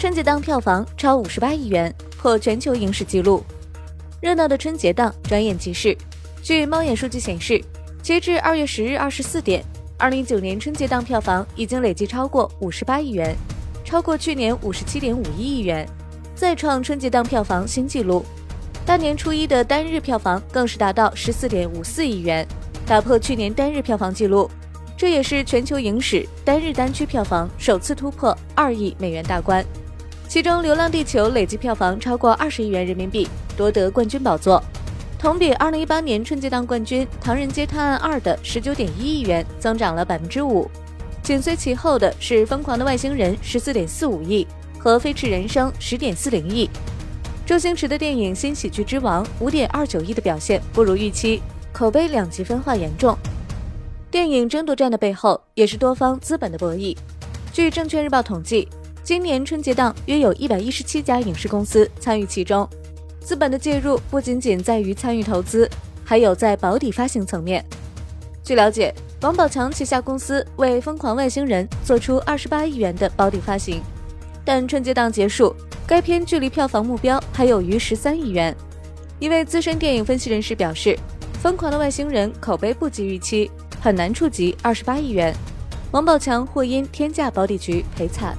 春节档票房超五十八亿元，破全球影史纪录。热闹的春节档转眼即逝。据猫眼数据显示，截至二月十日二十四点，二零一九年春节档票房已经累计超过五十八亿元，超过去年五十七点五一亿元，再创春节档票房新纪录。大年初一的单日票房更是达到十四点五四亿元，打破去年单日票房纪录。这也是全球影史单日单区票房首次突破二亿美元大关。其中，《流浪地球》累计票房超过二十亿元人民币，夺得冠军宝座，同比二零一八年春节档冠军《唐人街探案二》的十九点一亿元增长了百分之五。紧随其后的是《疯狂的外星人》十四点四五亿和《飞驰人生》十点四零亿。周星驰的电影《新喜剧之王》五点二九亿的表现不如预期，口碑两极分化严重。电影争夺战的背后也是多方资本的博弈。据证券日报统计。今年春节档约有一百一十七家影视公司参与其中，资本的介入不仅仅在于参与投资，还有在保底发行层面。据了解，王宝强旗下公司为《疯狂外星人》做出二十八亿元的保底发行，但春节档结束，该片距离票房目标还有余十三亿元。一位资深电影分析人士表示，《疯狂的外星人》口碑不及预期，很难触及二十八亿元，王宝强或因天价保底局赔惨。